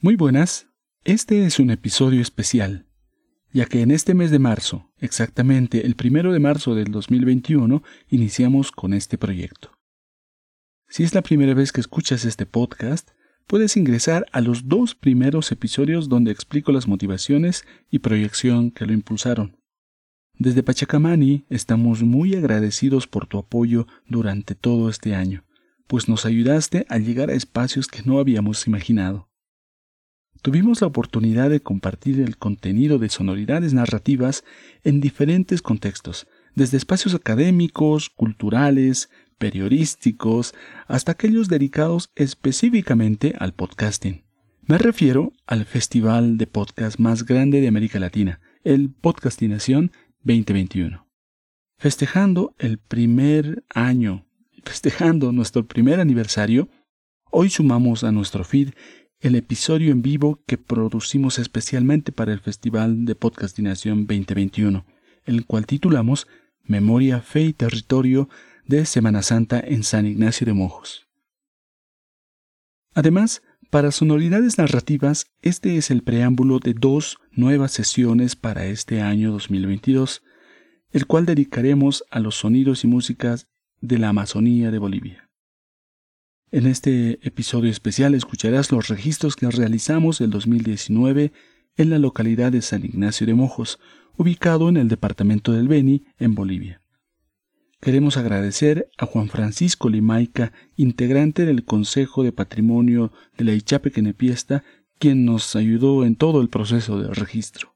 Muy buenas, este es un episodio especial, ya que en este mes de marzo, exactamente el primero de marzo del 2021, iniciamos con este proyecto. Si es la primera vez que escuchas este podcast, puedes ingresar a los dos primeros episodios donde explico las motivaciones y proyección que lo impulsaron. Desde Pachacamani estamos muy agradecidos por tu apoyo durante todo este año, pues nos ayudaste a llegar a espacios que no habíamos imaginado. Tuvimos la oportunidad de compartir el contenido de sonoridades narrativas en diferentes contextos, desde espacios académicos, culturales, periodísticos, hasta aquellos dedicados específicamente al podcasting. Me refiero al festival de podcast más grande de América Latina, el Podcastinación 2021. Festejando el primer año, festejando nuestro primer aniversario, hoy sumamos a nuestro feed el episodio en vivo que producimos especialmente para el Festival de Podcastinación 2021, el cual titulamos Memoria, Fe y Territorio de Semana Santa en San Ignacio de Mojos. Además, para sonoridades narrativas, este es el preámbulo de dos nuevas sesiones para este año 2022, el cual dedicaremos a los sonidos y músicas de la Amazonía de Bolivia. En este episodio especial escucharás los registros que realizamos el 2019 en la localidad de San Ignacio de Mojos, ubicado en el departamento del Beni, en Bolivia. Queremos agradecer a Juan Francisco Limaica, integrante del Consejo de Patrimonio de la Ichape Quenepiesta, quien nos ayudó en todo el proceso de registro.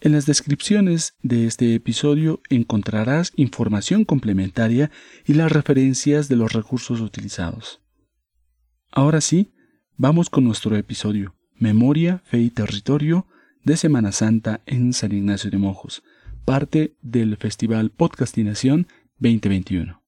En las descripciones de este episodio encontrarás información complementaria y las referencias de los recursos utilizados. Ahora sí, vamos con nuestro episodio, Memoria, Fe y Territorio de Semana Santa en San Ignacio de Mojos, parte del Festival Podcastinación 2021.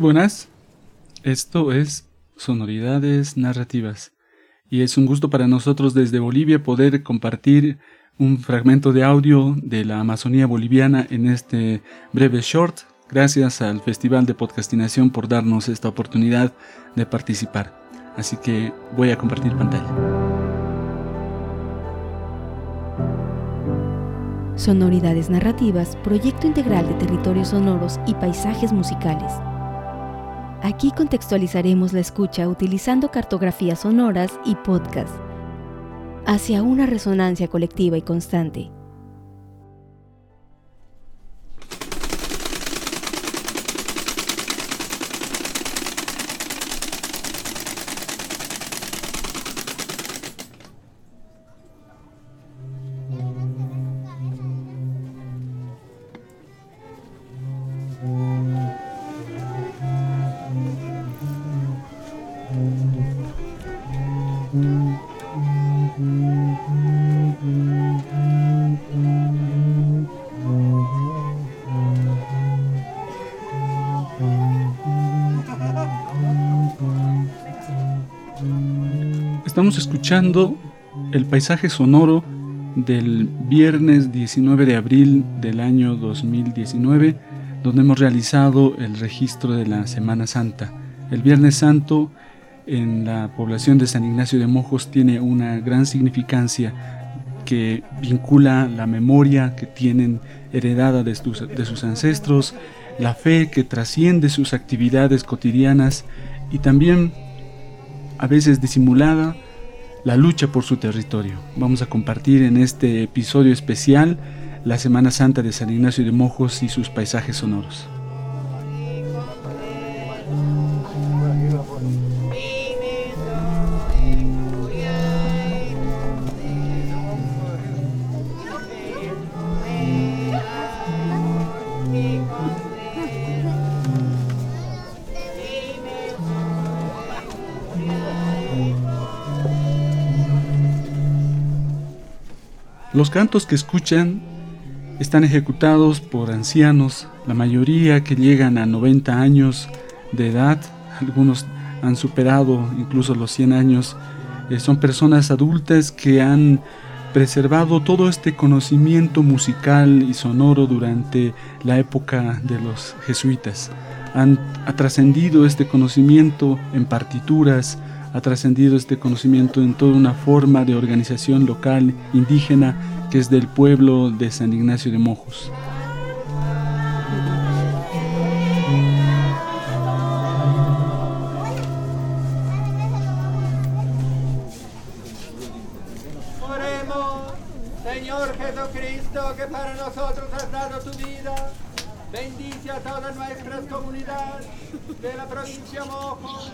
Buenas. Esto es Sonoridades Narrativas. Y es un gusto para nosotros desde Bolivia poder compartir un fragmento de audio de la Amazonía boliviana en este breve short. Gracias al Festival de Podcastinación por darnos esta oportunidad de participar. Así que voy a compartir pantalla. Sonoridades Narrativas, proyecto integral de territorios sonoros y paisajes musicales. Aquí contextualizaremos la escucha utilizando cartografías sonoras y podcast hacia una resonancia colectiva y constante. Estamos escuchando el paisaje sonoro del viernes 19 de abril del año 2019, donde hemos realizado el registro de la Semana Santa. El Viernes Santo en la población de San Ignacio de Mojos tiene una gran significancia que vincula la memoria que tienen heredada de sus, de sus ancestros, la fe que trasciende sus actividades cotidianas y también a veces disimulada la lucha por su territorio. Vamos a compartir en este episodio especial la Semana Santa de San Ignacio de Mojos y sus paisajes sonoros. Los cantos que escuchan están ejecutados por ancianos, la mayoría que llegan a 90 años de edad, algunos han superado incluso los 100 años, eh, son personas adultas que han preservado todo este conocimiento musical y sonoro durante la época de los jesuitas. Han ha trascendido este conocimiento en partituras, ha trascendido este conocimiento en toda una forma de organización local indígena que es del pueblo de San Ignacio de Mojos. Oremos, Señor Jesucristo, que para nosotros has dado tu vida. Bendice a todas nuestras comunidades de la provincia Mojos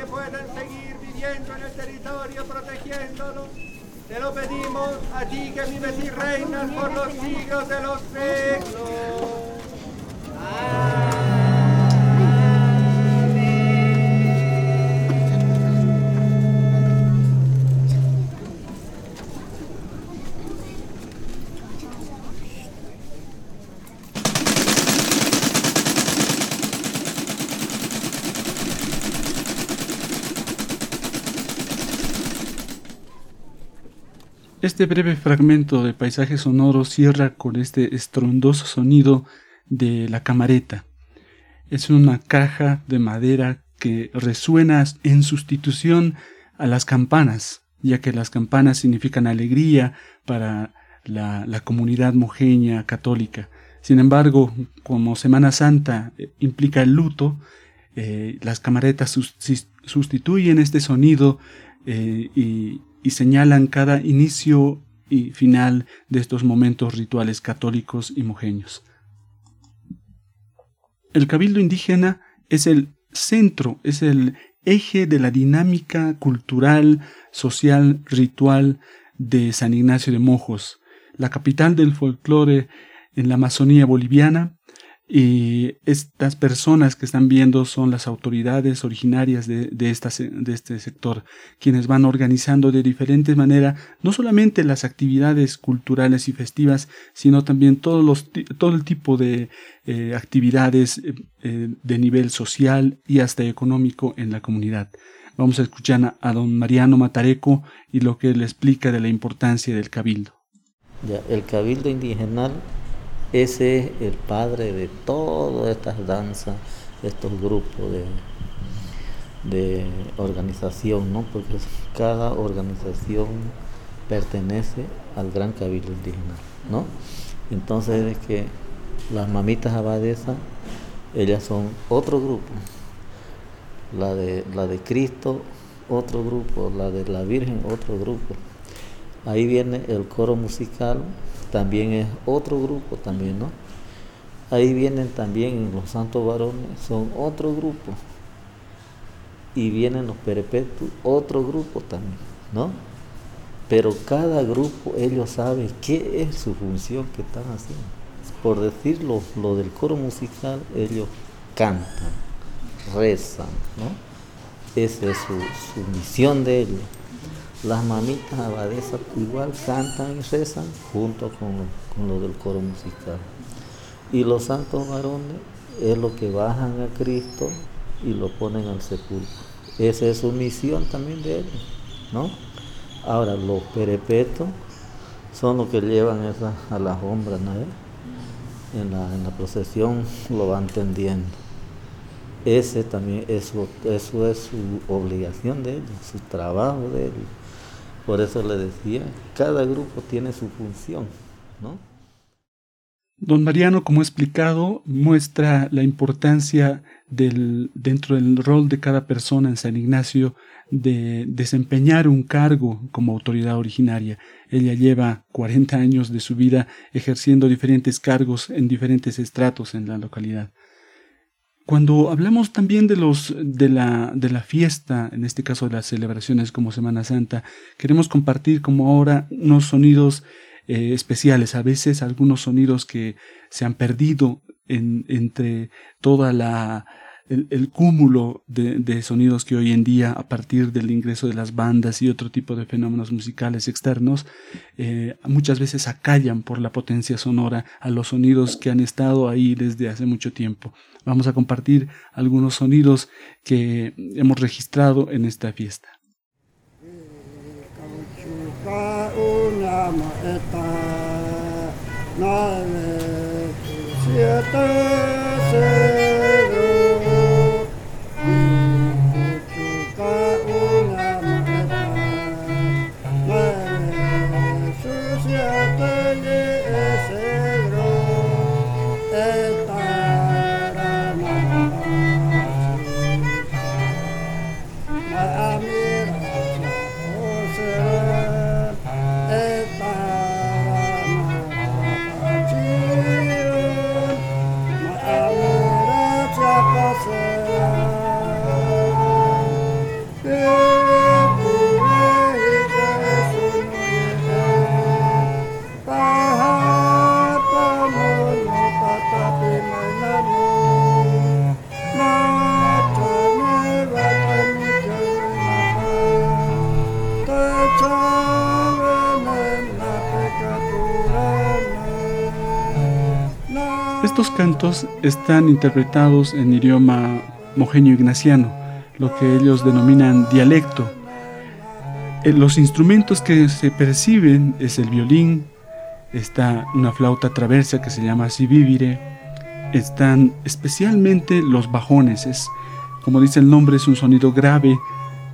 que puedan seguir viviendo en el territorio protegiéndolo. Te lo pedimos a ti que vives y reinas por los siglos de los siglos. Este breve fragmento de paisaje sonoro cierra con este estrondoso sonido de la camareta. Es una caja de madera que resuena en sustitución a las campanas, ya que las campanas significan alegría para la, comunidad mojeña católica. Sin embargo, como Semana Santa eh, implica el luto, eh, las camaretas sustituyen este sonido eh, y, y señalan cada inicio y final de estos momentos rituales católicos y mojeños. El cabildo indígena es el centro, es el eje de la dinámica cultural, social, ritual de San Ignacio de Mojos, la capital del folclore en la Amazonía boliviana y estas personas que están viendo son las autoridades originarias de, de, de este sector, quienes van organizando de diferentes maneras no solamente las actividades culturales y festivas, sino también todos los, todo el tipo de eh, actividades eh, eh, de nivel social y hasta económico en la comunidad. Vamos a escuchar a, don Mariano Matareco y lo que él explica de la importancia del cabildo. Ya, el cabildo indigenal ese es el padre de todas estas danzas, estos grupos de, organización, ¿no? porque cada organización pertenece al gran cabildo indígena. ¿no? Entonces es que las mamitas abadesas, ellas son otro grupo. La de, la de Cristo, otro grupo. La de la Virgen, otro grupo. Ahí viene el coro musical, también es otro grupo también, ¿no? Ahí vienen también los santos varones, son otro grupo. Y vienen los perpetuos, otro grupo también, ¿no? Pero cada grupo, ellos saben qué es su función que están haciendo. Por decirlo, lo del coro musical, ellos cantan, rezan, ¿no? Esa es su, su misión de ellos las mamitas abadesas igual cantan y rezan junto con, con lo del coro musical. Y los santos varones es lo que bajan a Cristo y lo ponen al sepulcro. Esa es su misión también de ellos, ¿no? Ahora, los perepetos son los que llevan esa, a las sombras, ¿no? En la, en la procesión lo van tendiendo. Ese también, eso, eso es su obligación de ellos, su trabajo de ellos. Por eso le decía, cada grupo tiene su función, ¿no? Don Mariano, como he explicado, muestra la importancia del, dentro del rol de cada persona en San Ignacio de desempeñar un cargo como autoridad originaria. Ella lleva 40 años de su vida ejerciendo diferentes cargos en diferentes estratos en la localidad. Cuando hablamos también de los de la, de la fiesta, en este caso de las celebraciones como Semana Santa, queremos compartir como ahora unos sonidos eh, especiales, a veces algunos sonidos que se han perdido en, entre toda la el, cúmulo de, sonidos que hoy en día, a partir del ingreso de las bandas y otro tipo de fenómenos musicales externos, eh, muchas veces acallan por la potencia sonora a los sonidos que han estado ahí desde hace mucho tiempo. Vamos a compartir algunos sonidos que hemos registrado en esta fiesta. Estos cantos están interpretados en idioma mojenio ignaciano, lo que ellos denominan dialecto. Eh, los instrumentos que se perciben es el violín, está una flauta traversa que se llama sivivire, están especialmente los bajones, es como dice el nombre, es un sonido grave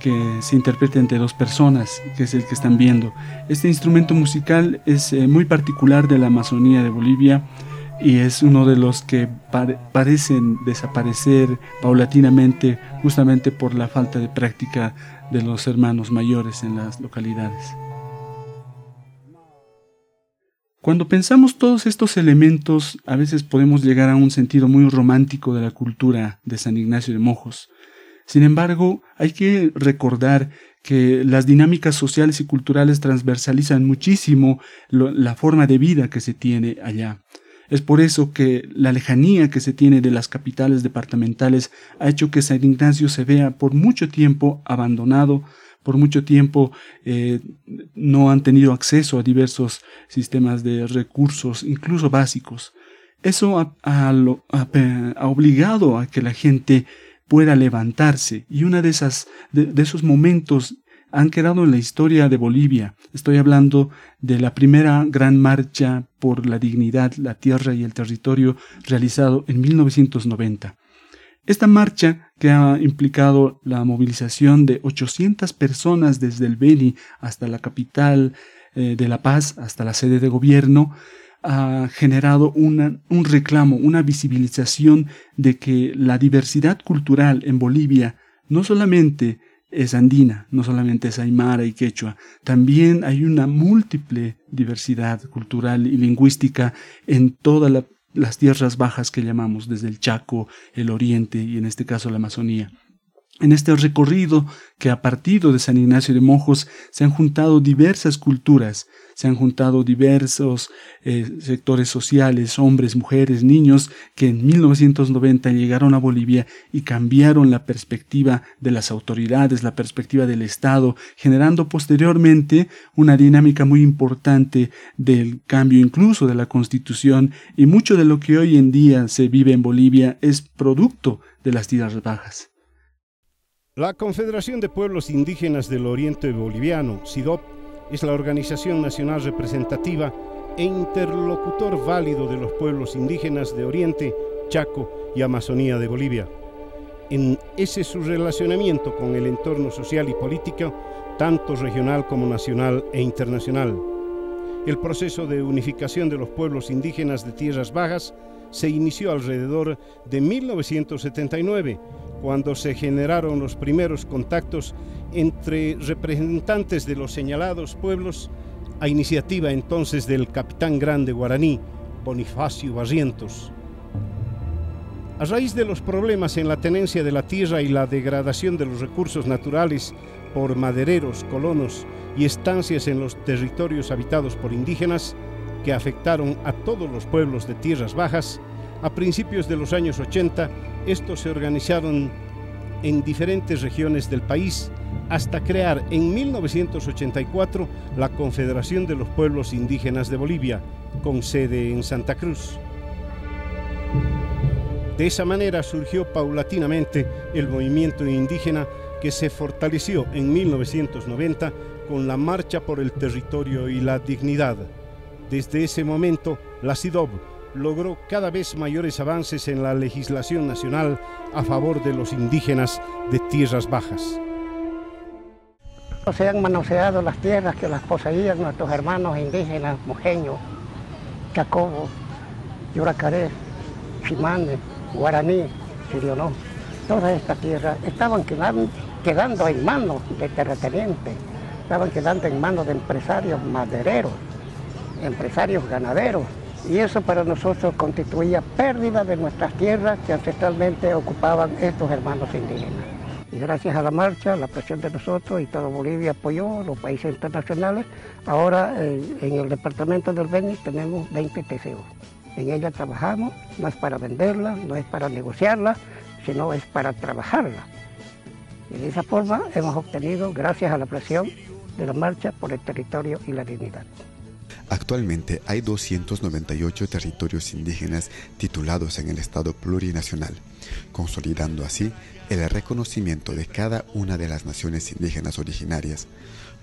que se interpreta entre dos personas, que es el que están viendo. Este instrumento musical es eh, muy particular de la Amazonía de Bolivia y es uno de los que parecen desaparecer paulatinamente justamente por la falta de práctica de los hermanos mayores en las localidades. Cuando pensamos todos estos elementos, a veces podemos llegar a un sentido muy romántico de la cultura de San Ignacio de Mojos. Sin embargo, hay que recordar que las dinámicas sociales y culturales transversalizan muchísimo la forma de vida que se tiene allá. Es por eso que la lejanía que se tiene de las capitales departamentales ha hecho que San Ignacio se vea por mucho tiempo abandonado, por mucho tiempo eh, no han tenido acceso a diversos sistemas de recursos, incluso básicos. Eso ha, obligado a que la gente pueda levantarse y una de esas de esos momentos han quedado en la historia de Bolivia. Estoy hablando de la primera gran marcha por la dignidad, la tierra y el territorio realizado en 1990. Esta marcha, que ha implicado la movilización de 800 personas desde el Beni hasta la capital eh, de La Paz, hasta la sede de gobierno, ha generado un reclamo, una visibilización de que la diversidad cultural en Bolivia no solamente es andina, no solamente es aymara y quechua, también hay una múltiple diversidad cultural y lingüística en todas las tierras bajas que llamamos, desde el Chaco, el Oriente y en este caso la Amazonía. En este recorrido que a partir de San Ignacio de Mojos se han juntado diversas culturas, se han juntado diversos eh, sectores sociales, hombres, mujeres, niños, que en 1990 llegaron a Bolivia y cambiaron la perspectiva de las autoridades, la perspectiva del Estado, generando posteriormente una dinámica muy importante del cambio incluso de la Constitución y mucho de lo que hoy en día se vive en Bolivia es producto de las tierras bajas. La Confederación de Pueblos Indígenas del Oriente Boliviano, SIDOP, es la organización nacional representativa e interlocutor válido de los pueblos indígenas de Oriente, Chaco y Amazonía de Bolivia. En ese su relacionamiento con el entorno social y político, tanto regional como nacional e internacional. El proceso de unificación de los pueblos indígenas de tierras bajas se inició alrededor de 1979 cuando se generaron los primeros contactos entre representantes de los señalados pueblos a iniciativa entonces del capitán grande guaraní, Bonifacio Barrientos. A raíz de los problemas en la tenencia de la tierra y la degradación de los recursos naturales por madereros, colonos y estancias en los territorios habitados por indígenas, que afectaron a todos los pueblos de tierras bajas, a principios de los años 80 estos se organizaron en diferentes regiones del país hasta crear en 1984 la Confederación de los Pueblos Indígenas de Bolivia, con sede en Santa Cruz. De esa manera surgió paulatinamente el movimiento indígena que se fortaleció en 1990 con la Marcha por el Territorio y la Dignidad. Desde ese momento, la CIDOB logró cada vez mayores avances en la legislación nacional a favor de los indígenas de tierras bajas. Se han manoseado las tierras que las poseían nuestros hermanos indígenas, mojeños, Cacobo, Yuracaré, Chimane, Guaraní, Sirionó. Todas estas tierras estaban quedando, quedando en manos de terratenientes, estaban quedando en manos de empresarios madereros, empresarios ganaderos, y eso para nosotros constituía pérdida de nuestras tierras que ancestralmente ocupaban estos hermanos indígenas. Y gracias a la marcha, la presión de nosotros y todo Bolivia apoyó, los países internacionales, ahora eh, en el departamento del Beni tenemos 20 TCO. En ella trabajamos, no es para venderla, no es para negociarla, sino es para trabajarla. Y de esa forma hemos obtenido, gracias a la presión de la marcha por el territorio y la dignidad. Actualmente hay 298 territorios indígenas titulados en el Estado plurinacional, consolidando así el reconocimiento de cada una de las naciones indígenas originarias,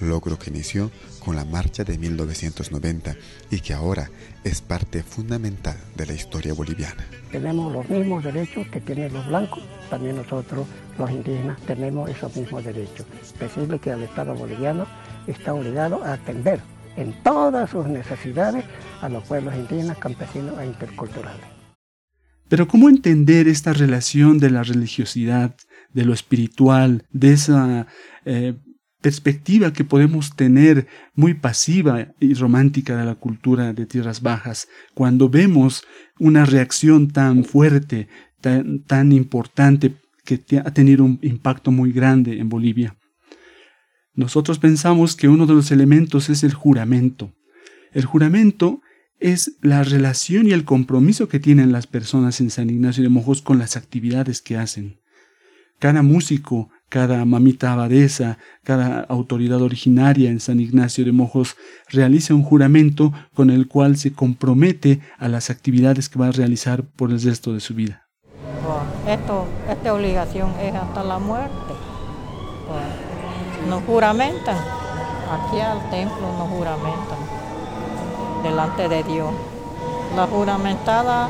logro que inició con la marcha de 1990 y que ahora es parte fundamental de la historia boliviana. Tenemos los mismos derechos que tienen los blancos, también nosotros los indígenas tenemos esos mismos derechos. Decirle que el Estado boliviano está obligado a atender en todas sus necesidades a los pueblos indígenas, campesinos e interculturales. Pero ¿cómo entender esta relación de la religiosidad, de lo espiritual, de esa eh, perspectiva que podemos tener muy pasiva y romántica de la cultura de tierras bajas cuando vemos una reacción tan fuerte, tan, tan importante que ha tenido un impacto muy grande en Bolivia? Nosotros pensamos que uno de los elementos es el juramento. El juramento es la relación y el compromiso que tienen las personas en San Ignacio de Mojos con las actividades que hacen. Cada músico, cada mamita abadesa, cada autoridad originaria en San Ignacio de Mojos realiza un juramento con el cual se compromete a las actividades que va a realizar por el resto de su vida. esta obligación es hasta la muerte nos juramentan, aquí al templo nos juramentan, delante de Dios. La juramentada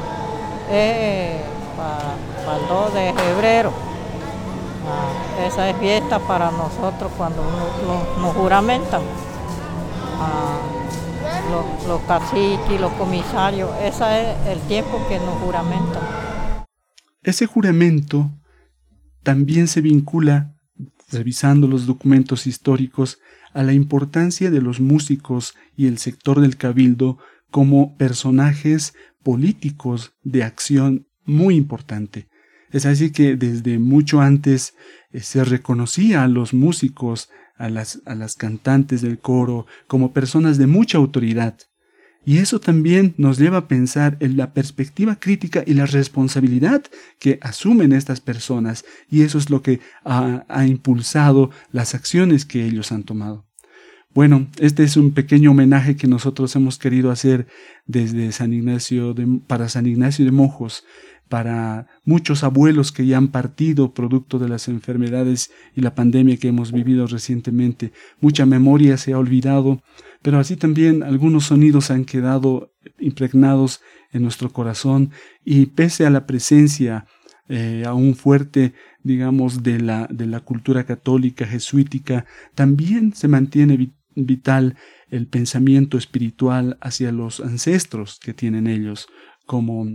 es para, el 2 de febrero. Ah, esa es fiesta para nosotros cuando nos juramentan. Ah, los, los caciques, los comisarios, ese es el tiempo que nos juramentan. Ese juramento también se vincula revisando los documentos históricos, a la importancia de los músicos y el sector del cabildo como personajes políticos de acción muy importante. Es así que desde mucho antes eh, se reconocía a los músicos, a las, a las cantantes del coro, como personas de mucha autoridad, y eso también nos lleva a pensar en la perspectiva crítica y la responsabilidad que asumen estas personas. Y eso es lo que ha, impulsado las acciones que ellos han tomado. Bueno, este es un pequeño homenaje que nosotros hemos querido hacer desde San Ignacio para San Ignacio de Mojos, para muchos abuelos que ya han partido producto de las enfermedades y la pandemia que hemos vivido recientemente. Mucha memoria se ha olvidado, pero así también algunos sonidos han quedado impregnados en nuestro corazón y pese a la presencia eh, aún fuerte, digamos, de la, de la cultura católica jesuítica, también se mantiene vital el pensamiento espiritual hacia los ancestros que tienen ellos, como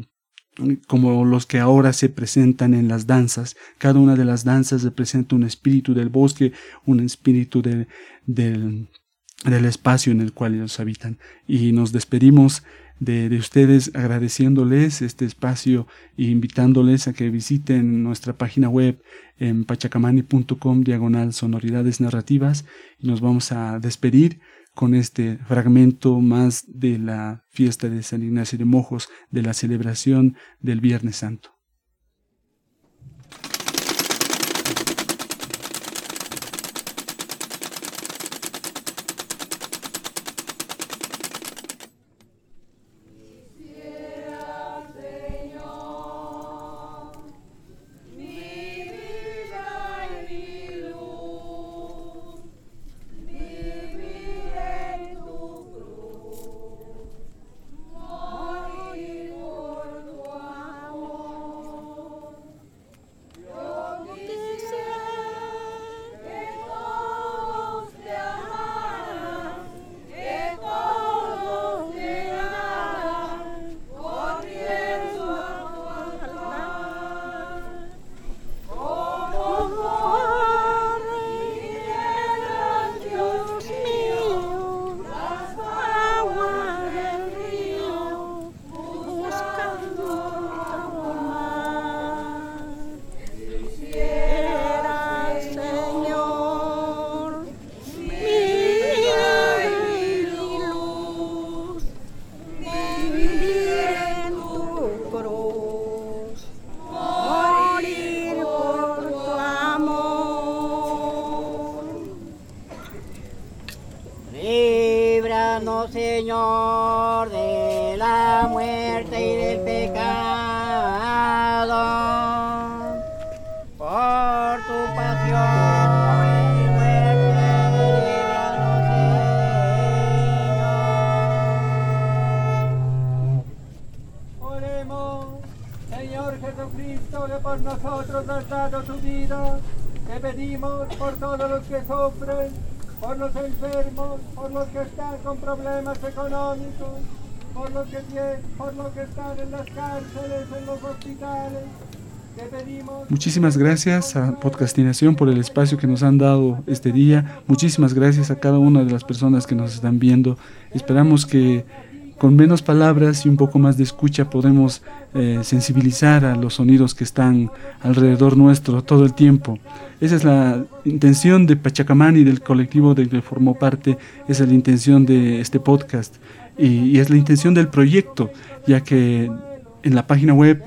como los que ahora se presentan en las danzas. Cada una de las danzas representa un espíritu del bosque, un espíritu del, del espacio en el cual ellos habitan. Y nos despedimos de, de, ustedes agradeciéndoles este espacio e invitándoles a que visiten nuestra página web en pachacamani.com diagonal sonoridades narrativas y nos vamos a despedir con este fragmento más de la fiesta de San Ignacio de Mojos, de la celebración del Viernes Santo. Por todos los que sufren, por los enfermos, por los que están con problemas económicos, por que, por los que están en las cárceles, en los hospitales. Muchísimas gracias a Podcastinación por el espacio que nos han dado este día. Muchísimas gracias a cada una de las personas que nos están viendo. Esperamos que con menos palabras y un poco más de escucha podemos eh, sensibilizar a los sonidos que están alrededor nuestro todo el tiempo. Esa es la intención de Pachacamán y del colectivo del que formó parte. Esa es la intención de este podcast y es la intención del proyecto, ya que en la página web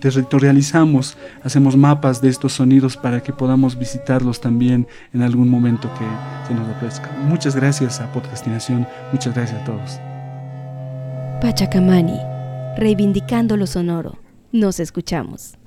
territorializamos, hacemos mapas de estos sonidos para que podamos visitarlos también en algún momento que se nos ofrezca. Muchas gracias a Podcastinación, muchas gracias a todos. Pachacamani, reivindicando lo sonoro. Nos escuchamos.